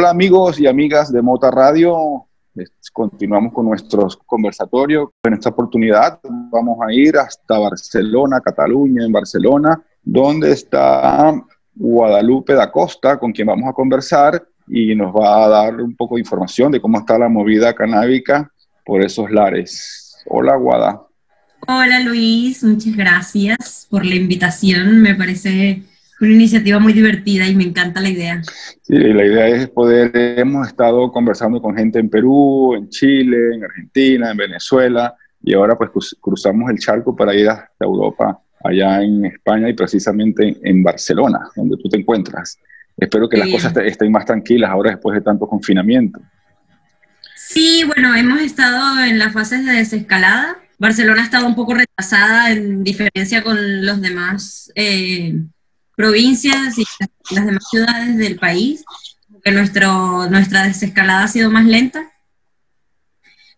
Hola amigos y amigas de Mota Radio, continuamos con nuestros conversatorios. En esta oportunidad vamos a ir hasta Barcelona, Cataluña, en Barcelona, donde está Guadalupe da Costa, con quien vamos a conversar y nos va a dar un poco de información de cómo está la movida canábica por esos lares. Hola, Guada. Hola, Luis. Muchas gracias por la invitación. Me parece una iniciativa muy divertida y me encanta la idea. Sí, la idea es poder, hemos estado conversando con gente en Perú, en Chile, en Argentina, en Venezuela, y ahora pues cruzamos el charco para ir hasta Europa, allá en España y precisamente en Barcelona, donde tú te encuentras. Espero que las cosas estén más tranquilas ahora después de tanto confinamiento. Sí, bueno, hemos estado en las fases de desescalada. Barcelona ha estado un poco retrasada en diferencia con los demás eh, provincias y las demás ciudades del país, que nuestro, nuestra desescalada ha sido más lenta.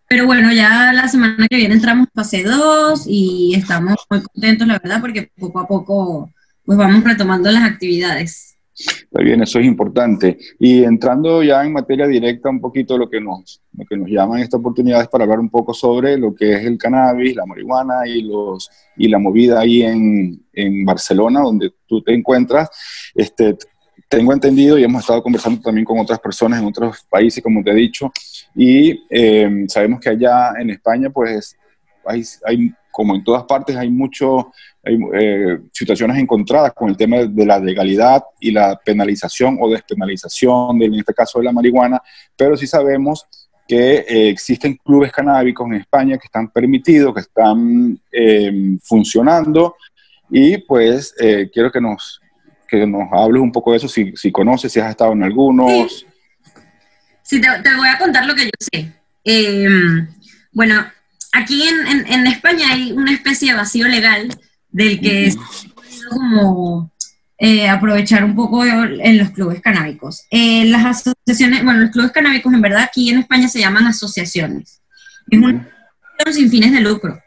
Pero bueno, ya la semana que viene entramos fase 2 y estamos muy contentos, la verdad, porque poco a poco pues vamos retomando las actividades. Está bien, eso es importante. Y entrando ya en materia directa un poquito lo que nos, lo que nos llama en esta oportunidad es para hablar un poco sobre lo que es el cannabis, la marihuana y, los, y la movida ahí en, en Barcelona, donde tú te encuentras. Este, tengo entendido y hemos estado conversando también con otras personas en otros países, como te he dicho, y eh, sabemos que allá en España, pues hay como en todas partes, hay mucho, hay, eh, situaciones encontradas con el tema de la legalidad y la penalización o despenalización, de, en este caso de la marihuana, pero sí sabemos que eh, existen clubes canábicos en España que están permitidos, que están em, funcionando, y pues eh, quiero que nos, que nos hables un poco de eso, si, si conoces, si has estado en algunos. Sí, te, te, voy a contar lo que yo sé. Em, bueno, aquí en, en, España hay una especie de vacío legal del que es como eh, aprovechar un poco en los clubes canábicos. Eh, las asociaciones, bueno, los clubes canábicos en verdad aquí en España se llaman asociaciones. Es un sin fines de lucro.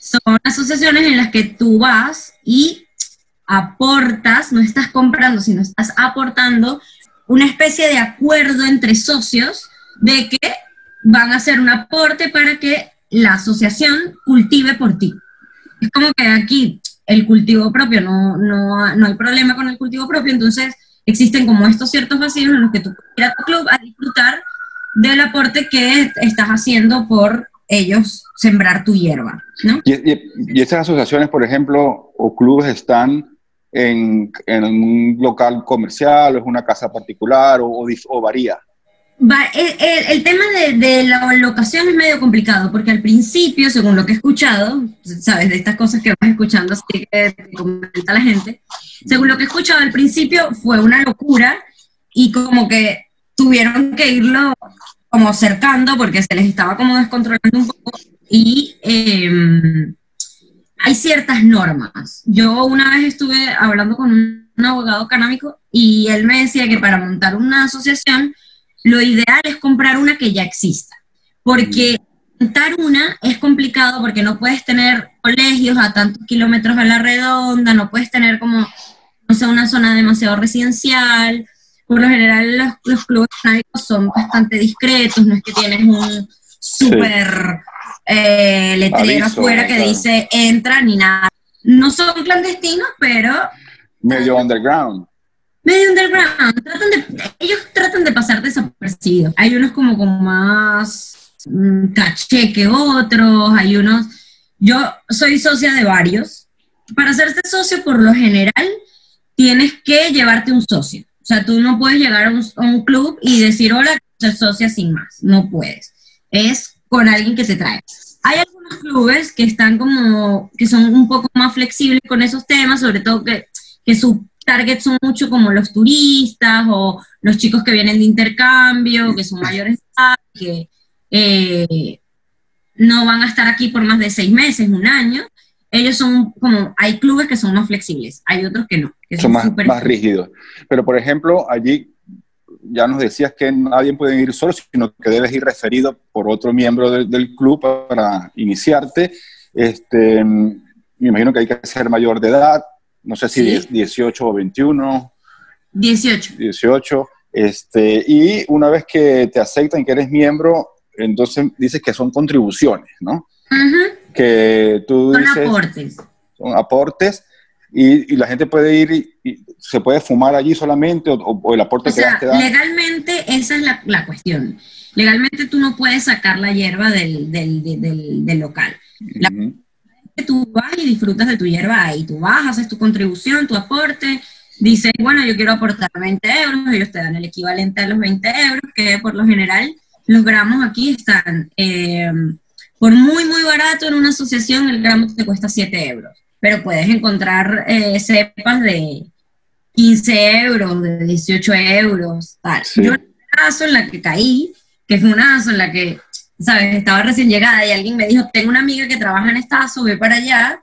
Son asociaciones en las que tú vas y aportas, no estás comprando, sino estás aportando una especie de acuerdo entre socios de que van a hacer un aporte para que la asociación cultive por ti. Es como que aquí el cultivo propio, no, no, no hay problema con el cultivo propio, entonces existen como estos ciertos vacíos en los que tú puedes ir a tu club a disfrutar del aporte que estás haciendo por ellos sembrar tu hierba. ¿Y, y, estas asociaciones, por ejemplo, o clubes están en, en un local comercial, o es una casa particular, o, o varía? El, tema de, la locación es medio complicado, porque al principio, según lo que he escuchado, sabes, de estas cosas que vas escuchando, así que comenta la gente, según lo que he escuchado al principio fue una locura y como que tuvieron que irlo como cercando porque se les estaba como descontrolando un poco y em, hay ciertas normas. Yo una vez estuve hablando con un abogado canábico y él me decía que para montar una asociación lo ideal es comprar una que ya exista, porque montar una es complicado porque no puedes tener colegios a tantos kilómetros a la redonda, no puedes tener como, no sé, una zona demasiado residencial. Por lo general los, los clubes son bastante discretos, no es que tienes un súper eh, letrero afuera que dice entra ni nada. No son clandestinos, pero... Medio underground medio underground. tratan de desapercibidos. Hay unos como con más mm, caché que otros, hay unos... Yo soy socia de varios. Para hacerse socio, por lo general, tienes que llevarte un socio. O sea, tú no puedes llegar a un, club y decir, hola, soy socia sin más. No puedes. Es con alguien que te trae. Hay algunos clubes que están como, que son un poco más flexibles con esos temas, sobre todo que, que su target son mucho como los turistas o los chicos que vienen de intercambio, que son mayores que eh, no van a estar aquí por más de seis meses, un año. Ellos son como, hay clubes que son más flexibles, hay otros que no. Que son, más, más rígidos. Pero, por ejemplo, allí ya nos decías que nadie puede ir solo, sino que debes ir referido por otro miembro del club para iniciarte. Este, me imagino que hay que ser mayor de edad, no sé si 18 o 21. 18. 18. Este, y una vez que te aceptan que eres miembro, entonces dices que son contribuciones, ¿no? Que tú son dices... aportes. Son aportes y, la gente puede ir y, se puede fumar allí solamente o, el aporte o sea, Legalmente esa es la, cuestión. Legalmente tú no puedes sacar la hierba del, del, local. Tú vas y disfrutas de tu hierba ahí. Tú vas, haces tu contribución, tu aporte, dices, bueno, yo quiero aportar 20 euros, ellos te dan el equivalente a los 20 euros, que por lo general los gramos aquí están eh, por muy, muy barato en una asociación, el gramo te cuesta 7 euros pero puedes encontrar eh, cepas de 15 euros, de 18 euros, tal. Yo en una ASO en la que caí, que fue una ASO en la que, ¿sabes? Estaba recién llegada y alguien me dijo, tengo una amiga que trabaja en esta ASO, ve para allá,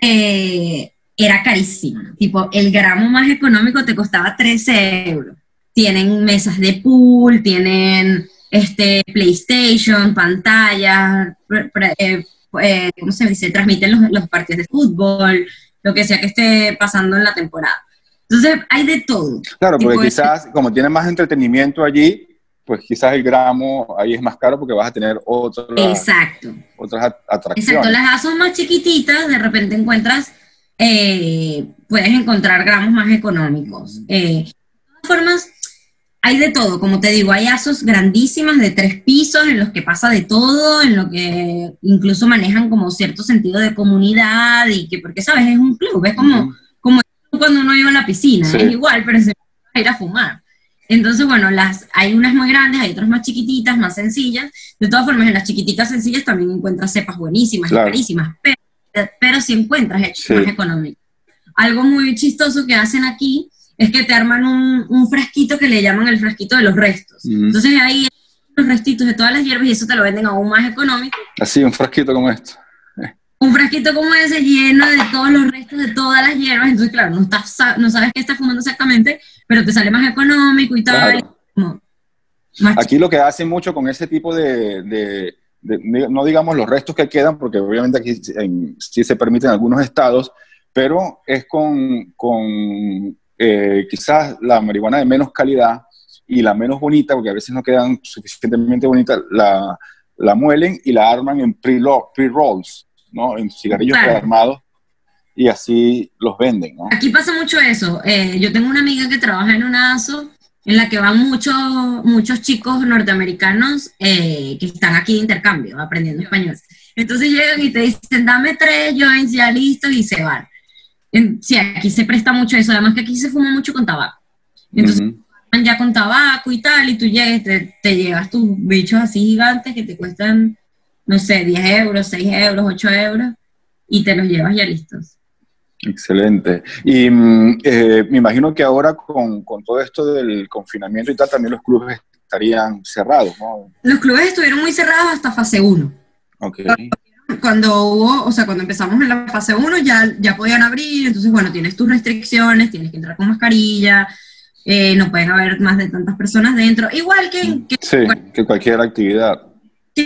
eh, era carísimo. Tipo, el gramo más económico te costaba 13 euros. Tienen mesas de pool, tienen este, PlayStation, pantallas, eh, eh, ¿cómo se dice? Transmiten los, partidos de fútbol, lo que sea que esté pasando en la temporada. Entonces, hay de todo. Claro, porque quizás, como tiene más entretenimiento allí, pues quizás el gramo ahí es más caro porque vas a tener otras, Exacto. otras atracciones. Exacto, las asas más chiquititas, de repente encuentras, eh, puedes encontrar gramos más económicos. Eh, de todas formas, hay de todo, como te digo, hay asos grandísimas de tres pisos en los que pasa de todo, en lo que incluso manejan como cierto sentido de comunidad y que, porque sabes, es un club, es como, como cuando uno iba a la piscina, es igual, pero se va a ir a fumar. Entonces, bueno, las, hay unas muy grandes, hay otras más chiquititas, más sencillas. De todas formas, en las chiquititas sencillas también encuentras cepas buenísimas y carísimas, pero, pero si encuentras más económicas. Algo muy chistoso que hacen aquí es que te arman un, un frasquito que le llaman el frasquito de los restos. Entonces ahí los restitos de todas las hierbas y eso te lo venden aún más económico. Así, un frasquito como esto. Un frasquito como ese lleno de todos los restos de todas las hierbas. Entonces, claro, no, estás, no sabes qué estás fumando exactamente, pero te sale más económico y tal. Aquí lo que hacen mucho con ese tipo de, de, no digamos los restos que quedan, porque obviamente aquí sí se permiten en algunos estados, pero es con, con eh, quizás la marihuana de menos calidad y la menos bonita, porque a veces no quedan suficientemente bonitas, la, la muelen y la arman en pre-rolls, ¿no? En cigarrillos prearmados y así los venden, ¿no? Aquí pasa mucho eso. Eh, yo tengo una amiga que trabaja en un ASO en la que van muchos muchos chicos norteamericanos eh, que están aquí de intercambio, aprendiendo español. Entonces llegan y te dicen, dame tres joints ya listos y se van sí, aquí se presta mucho eso, además que aquí se fuma mucho con tabaco. Entonces, ya con tabaco y tal, y tú llegas, te, te, llevas tus bichos así gigantes que te cuestan, no sé, 10 euros, 6 euros, 8 euros, y te los llevas ya listos. Excelente. Y mm, eh, me imagino que ahora con, con, todo esto del confinamiento y tal, también los clubes estarían cerrados, ¿no? Los clubes estuvieron muy cerrados hasta fase 1. Okay cuando hubo, o sea, cuando empezamos en la fase 1 ya, ya podían abrir, entonces, bueno, tienes tus restricciones, tienes que entrar con mascarilla, eh, no pueden haber más de tantas personas dentro, igual que... que sí, que cualquier actividad.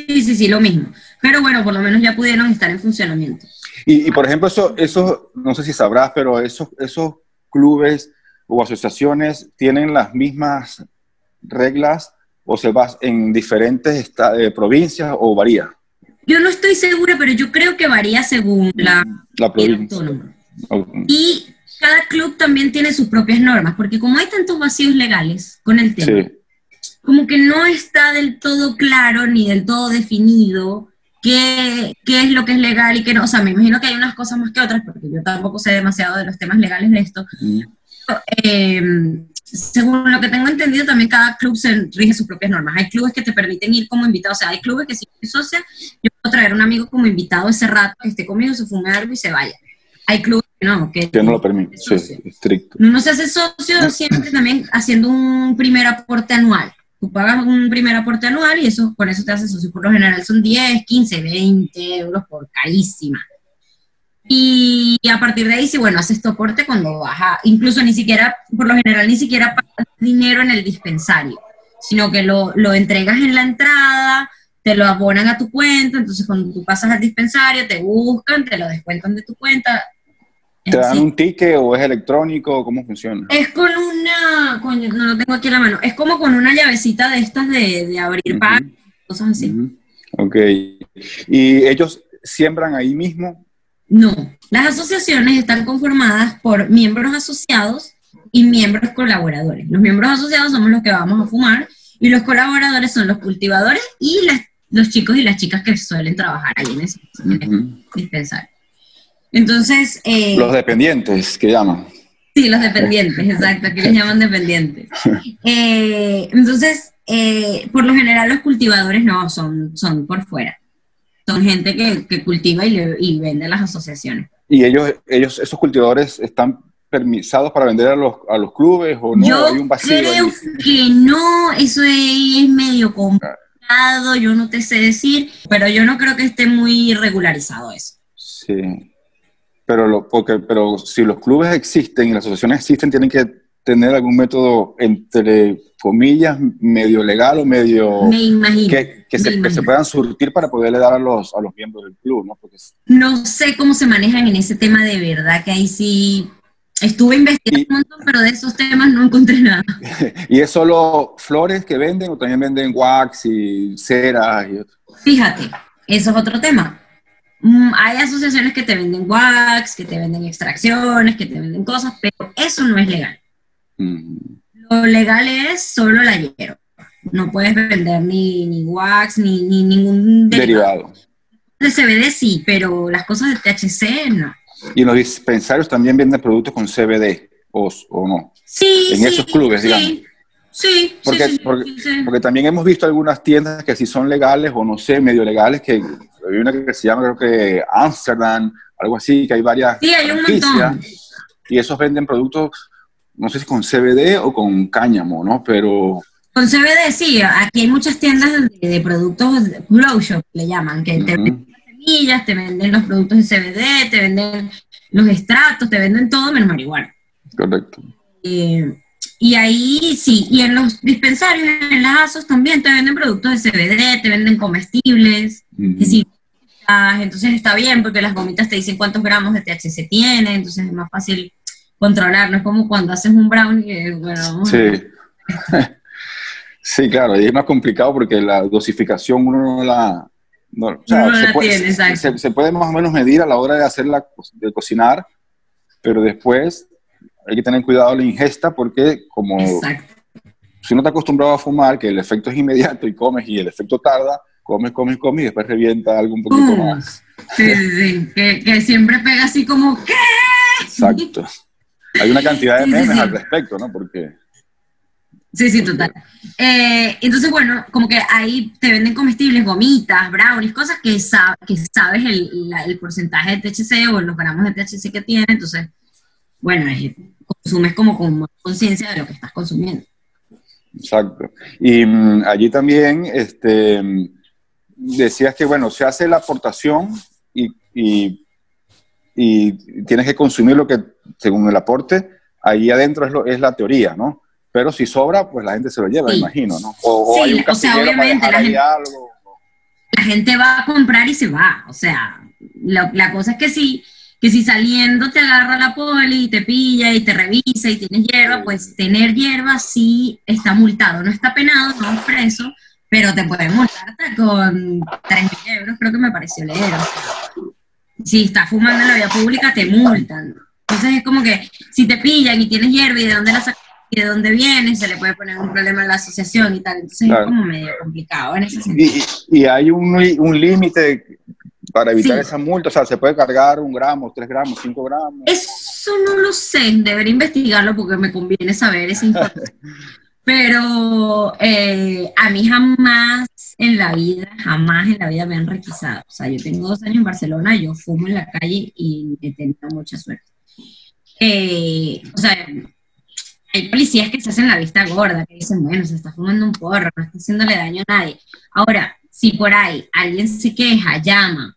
Sí, sí, sí, lo mismo. Pero bueno, por lo menos ya pudieron estar en funcionamiento. Y, por ejemplo, eso, eso, no sé si sabrás, pero esos, esos clubes o asociaciones tienen las mismas reglas o se vas en diferentes eh, provincias o varía. Yo no estoy segura, pero yo creo que varía según la, la provincia. Y cada club también tiene sus propias normas, porque como hay tantos vacíos legales con el tema, como que no está del todo claro ni del todo definido qué, qué, es lo que es legal y qué no. O sea, me imagino que hay unas cosas más que otras, porque yo tampoco sé demasiado de los temas legales de esto. Mm. Eh, según lo que tengo entendido, también cada club se rige sus propias normas. Hay clubes que te permiten ir como invitado, o sea, hay clubes que si eres socia, yo puedo traer un amigo como invitado ese rato, que esté conmigo, se fume algo y se vaya. Hay clubes que no, que, no lo permiten, sí, estricto. Uno se hace socio siempre también haciendo un primer aporte anual. Pagas un primer aporte anual y eso, con eso te haces socio. Por lo general son 10, 15, 20 euros por carísima. Y a partir de ahí, sí, bueno, haces tu aporte cuando baja, incluso ni siquiera, por lo general, ni siquiera pagas dinero en el dispensario, sino que lo, lo entregas en la entrada, te lo abonan a tu cuenta, entonces cuando tú pasas al dispensario, te buscan, te lo descuentan de tu cuenta, ¿Te dan un ticket o es electrónico? ¿Cómo funciona? Es con una, no lo tengo aquí en la mano, es como con una llavecita de estas de, abrir uh cosas así. Ok. ¿Y ellos siembran ahí mismo? No, las asociaciones están conformadas por miembros asociados y miembros colaboradores. Los miembros asociados somos los que vamos a fumar y los colaboradores son los cultivadores y los chicos y las chicas que suelen trabajar ahí en ese, dispensario. Entonces... Eh, los dependientes, que llaman. Sí, los dependientes, exacto, que les llaman dependientes. Eh, entonces, eh, por lo general los cultivadores no, son, son por fuera. Son gente que, cultiva y, y vende a las asociaciones. ¿Y ellos, ellos, esos cultivadores están permisados para vender a los, a los clubes o no? Yo creo que no, eso es, medio complicado, yo no te sé decir, pero yo no creo que esté muy regularizado eso. Sí, pero, lo, porque, pero si los clubes existen y las asociaciones existen, tienen que tener algún método entre comillas, medio legal o medio... Me imagino. Que, que, se, que, se, puedan surtir para poderle dar a los, a los miembros del club, ¿no? Porque... No sé cómo se manejan en ese tema de verdad, que ahí sí Estuve investigando un montón, pero de esos temas no encontré nada. ¿Y es solo flores que venden o también venden wax y ceras y Fíjate, eso es otro tema. Mm, hay asociaciones que te venden wax, que te venden extracciones, que te venden cosas, pero eso no es legal. Mm. Lo legal es solo la hierba. No puedes vender ni, ni wax ni, ni ningún derivado. De CBD sí, pero las cosas de THC no. Y en los dispensarios también venden productos con CBD, o, o no. Sí, En esos clubes, digamos. Sí, porque, sí, porque, también hemos visto algunas tiendas que si son legales o no sé, medio legales, que hay una que se llama creo que Amsterdam, algo así, que hay varias sí, hay un montón. y esos venden productos, no sé si con CBD o con cáñamo, ¿no? Pero... Con CBD sí, aquí hay muchas tiendas de, productos grow shop, le llaman, que te venden semillas, te venden los productos de CBD, te venden los extractos, te venden todo menos marihuana. Correcto. Eh, y ahí sí, y en los dispensarios, en las ASOS también te venden productos de CBD, te venden comestibles, entonces está bien porque las gomitas te dicen cuántos gramos de THC tiene, entonces es más fácil controlarlo, es como cuando haces un brownie, bueno, sí. sí, claro, y es más complicado porque la dosificación uno no la, no, se, puede, se, puede, más o menos medir a la hora de hacerla, de cocinar, pero después hay que tener cuidado la ingesta porque como si no te acostumbrado a fumar, que el efecto es inmediato y comes y el efecto tarda, comes, comes, comes y después revienta algo un poquito más. Sí, sí, sí, que, que, siempre pega así como, ¿qué? Exacto. Hay una cantidad de memes al respecto, ¿no? Porque... Sí, sí, total. Eh, entonces, bueno, como que ahí te venden comestibles, gomitas, brownies, cosas que, que sabes el, el, porcentaje de THC o los gramos de THC que tiene, entonces, bueno, consumes como con conciencia de lo que estás consumiendo. Exacto. Y mm, allí también este, decías que, bueno, se hace la aportación y, y, y, tienes que consumir lo que, según el aporte, ahí adentro es, lo, es la teoría, ¿no? Pero si sobra, pues la gente se lo lleva, imagino, ¿no? O, hay un o sea, obviamente la gente, algo. la gente va a comprar y se va. O sea, la cosa es que si, que si saliendo te agarra la poli y te pilla y te revisa y tienes hierba, pues tener hierba sí está multado. No está penado, no es preso, pero te pueden multar con 3.000 euros, creo que me pareció leer. si estás fumando en la vía pública, te multan. Entonces es como que si te pillan y tienes hierba y de dónde la sacas de dónde viene, se le puede poner un problema a la asociación y tal. Entonces es como medio complicado en ese sentido. Y, hay un, un límite para evitar esa multa, o sea, se puede cargar un gramo, tres gramos, cinco gramos. Eso no lo sé, debería investigarlo porque me conviene saber esa información. Pero eh, a mí jamás en la vida, jamás en la vida me han requisado. O sea, yo tengo dos años en Barcelona, yo fumo en la calle y he tenido mucha suerte. Eh, o sea, hay policías que se hacen la vista gorda, que dicen, bueno, se está fumando un porro, no está haciéndole daño a nadie. Ahora, si por ahí alguien se queja, llama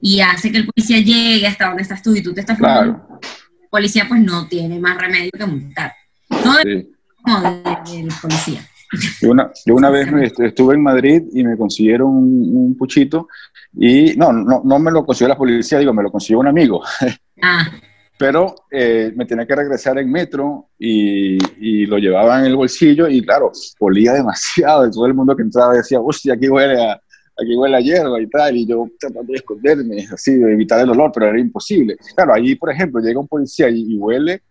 y hace que el policía llegue hasta donde estás tú y tú te estás fumando, el policía pues no tiene más remedio que multar. Todo sí. del policía. Yo una, yo una vez estuve en Madrid y me consiguieron un, puchito y no, no, no me lo consiguió la policía, digo, me lo consiguió un amigo. Ah. pero eh, me tenía que regresar en metro y, y, lo llevaba en el bolsillo y claro, olía demasiado y todo el mundo que entraba decía, hostia, aquí huele a, aquí huele a hierba y tal, y yo tratando de esconderme, así, de evitar el olor, pero era imposible. Claro, allí, por ejemplo, llega un policía y, y huele,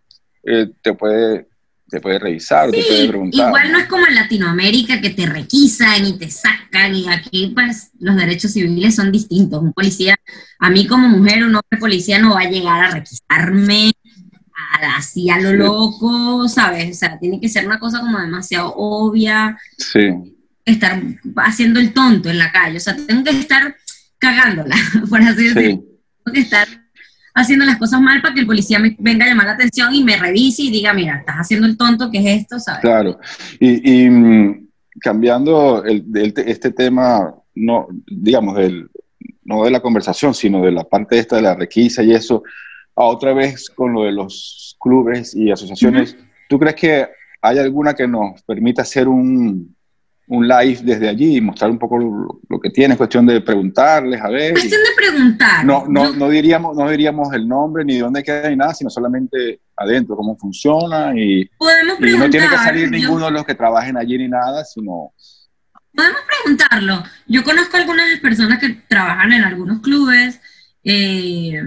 eh, te puede te puede revisar, te puede preguntar. Igual no es como en Latinoamérica que te requisan y te sacan y aquí pues los derechos civiles son distintos. Un policía, a mí como mujer, un hombre policía no va a llegar a requisarme así a lo loco, ¿sabes? O sea, tiene que ser una cosa como demasiado obvia. Sí. Estar haciendo el tonto en la calle, o sea, tengo que estar cagándola, por así decirlo. Tengo que estar haciendo las cosas mal para que el policía me venga a llamar la atención y me revise y diga, mira, estás haciendo el tonto, ¿qué es esto? ¿sabes? Claro. Y, mm, cambiando el, este tema, no, digamos, no de la conversación, sino de la parte esta de la requisa y eso, a otra vez con lo de los clubes y asociaciones, ¿tú crees que hay alguna que nos permita hacer un, un live desde allí y mostrar un poco lo, que tiene, es cuestión de preguntarles, a ver. Cuestión de preguntar. No, no, no, diríamos, no diríamos el nombre ni de dónde queda ni nada, sino solamente adentro, cómo funciona y, Podemos y no tiene que salir ninguno de los que trabajen allí ni nada, sino... Podemos preguntarlo. Yo conozco algunas personas que trabajan en algunos clubes. Eh,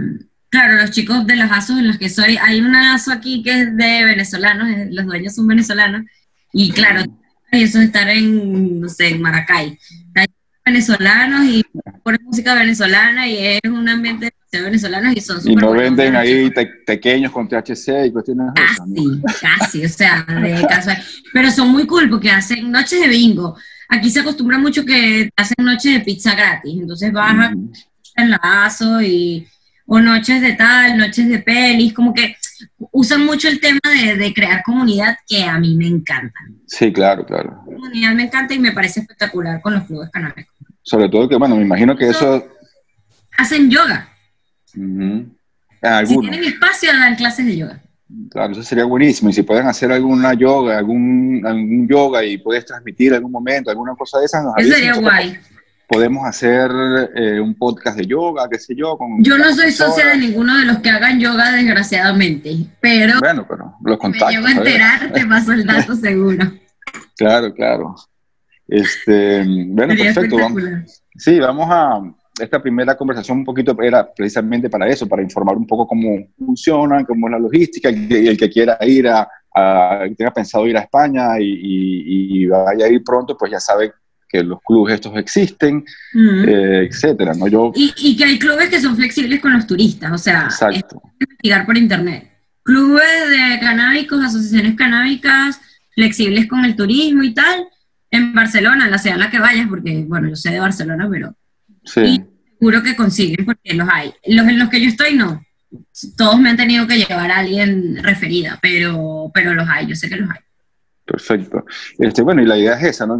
claro, los chicos de las ASOS en los que soy, hay una ASO aquí que es de venezolanos, los dueños son venezolanos, y claro, y eso es estar en, no sé, en Maracay. Hay venezolanos y ponen música venezolana y es un ambiente de venezolanos y son Y no venden ahí pequeños con THC y cuestiones Casi, casi, o sea, de casual. Pero son muy cool porque hacen noches de bingo. Aquí se acostumbra mucho que hacen noches de pizza gratis, entonces bajan mm. en la ASO y o noches de tal, noches de pelis, como que usan mucho el tema de, crear comunidad que a mí me encanta. Sí, claro, claro. La comunidad me encanta y me parece espectacular con los clubes canábicos. Sobre todo que, bueno, me imagino que eso... Hacen yoga. Si tienen espacio, dan clases de yoga. Claro, eso sería buenísimo. Y si pueden hacer alguna yoga, algún, algún yoga y puedes transmitir algún momento, alguna cosa de esas, nos Eso sería guay podemos hacer eh, un podcast de yoga, qué sé yo. Con yo no soy socia de ninguno de los que hagan yoga, desgraciadamente, pero... Bueno, pero los contactos. Me llevo a enterar, te paso el dato seguro. Claro, claro. Este, bueno, perfecto. Vamos, sí, vamos a... Esta primera conversación un poquito era precisamente para eso, para informar un poco cómo funciona, cómo es la logística, y el que quiera ir a, a tenga pensado ir a España y, y, y, vaya a ir pronto, pues ya sabe que los clubes estos existen, eh, etcétera, ¿no? Yo, y, que hay clubes que son flexibles con los turistas, o sea, exacto. investigar por internet. Clubes de canábicos, asociaciones canábicas, flexibles con el turismo y tal, en Barcelona, en la ciudad en la que vayas, porque, bueno, yo sé de Barcelona, pero... Sí. seguro que consiguen, porque los hay. Los en los que yo estoy, no. Todos me han tenido que llevar a alguien referida, pero, pero los hay, yo sé que los hay. Perfecto. Este, bueno, y la idea es esa, ¿no?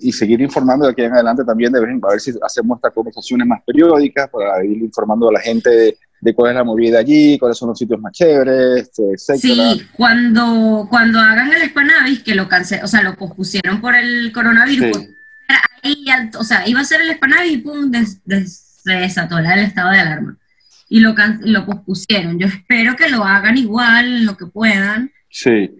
y seguir informando de aquí en adelante también, de a ver si hacemos estas conversaciones más periódicas para ir informando a la gente de, cuál es la movida allí, cuáles son los sitios más chéveres, etc. Sí, cuando, cuando hagan el Spanavis, que lo cancel, o sea, lo pospusieron por el coronavirus, ahí, o sea, iba a ser el Spanavis y pum, se desató el estado de alarma. Y lo, lo pospusieron. Yo espero que lo hagan igual, lo que puedan. Sí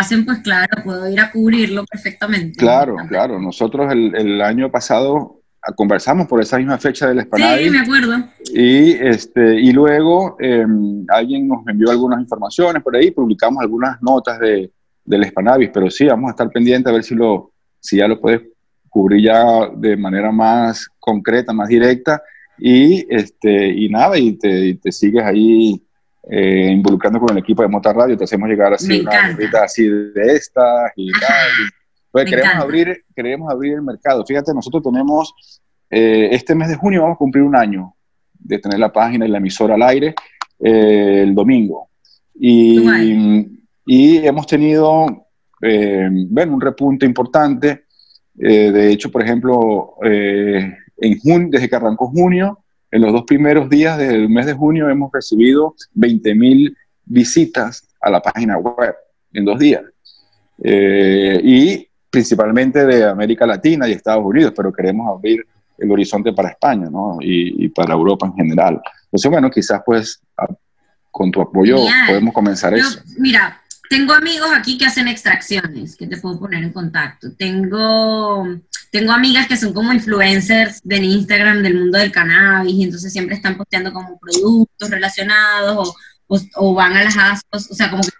hacen, pues claro, puedo ir a cubrirlo perfectamente. Claro, claro. Nosotros el, el, año pasado conversamos por esa misma fecha del Spanavis. Sí, me acuerdo. Y, este, y luego em, alguien nos envió algunas informaciones por ahí, publicamos algunas notas de, del Spanavis, pero sí, vamos a estar pendientes a ver si, lo, si ya lo puedes cubrir ya de manera más concreta, más directa. Y, este, y nada, y te, y te sigues ahí eh, involucrando con el equipo de Mota Radio, te hacemos llegar así una así de estas y tal. Pues queremos abrir, queremos abrir el mercado. Fíjate, nosotros tenemos, eh, este mes de junio vamos a cumplir un año de tener la página y la emisora al aire eh, el domingo. Y, y hemos tenido, bueno, un repunte importante. de hecho, por ejemplo, en junio, desde que arrancó junio, en los dos primeros días del mes de junio hemos recibido 20.000 visitas a la página web en dos días. Eh, y principalmente de América Latina y Estados Unidos, pero queremos abrir el horizonte para España ¿no? y, para Europa en general. Entonces, bueno, quizás pues con tu apoyo podemos comenzar eso. Mira, tengo amigos aquí que hacen extracciones, que te puedo poner en contacto. Tengo, tengo amigas que son como influencers de Instagram del mundo del cannabis y entonces siempre están posteando como productos relacionados o, o, van a las ASOS, o sea, como que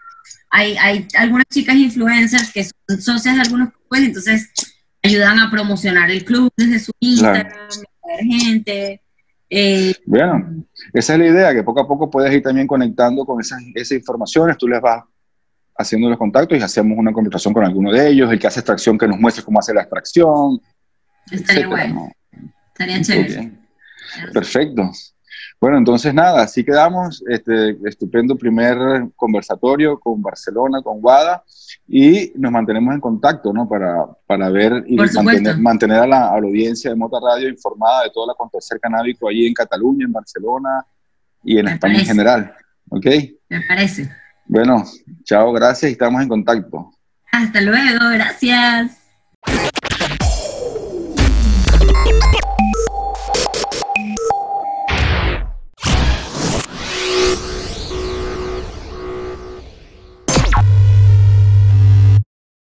hay, hay algunas chicas influencers que son socias de algunos clubes, entonces ayudan a promocionar el club desde su Instagram, a gente. Eh, bueno, esa es la idea, que poco a poco puedes ir también conectando con esas, esas informaciones, tú les vas haciendo los contactos y hacemos una conversación con alguno de ellos, el que hace extracción que nos muestre cómo hace la extracción. Estaría bueno. Estaría chévere. Perfecto. Bueno, entonces nada, así quedamos. Este estupendo primer conversatorio con Barcelona, con Guada, y nos mantenemos en contacto, ¿no? Para, para ver y mantener, mantener a, la, audiencia de Mota Radio informada de todo el acontecer canábico allí en Cataluña, en Barcelona y en España en general. ¿Ok? Me parece. Bueno, chao, gracias y estamos en contacto. Hasta luego, gracias.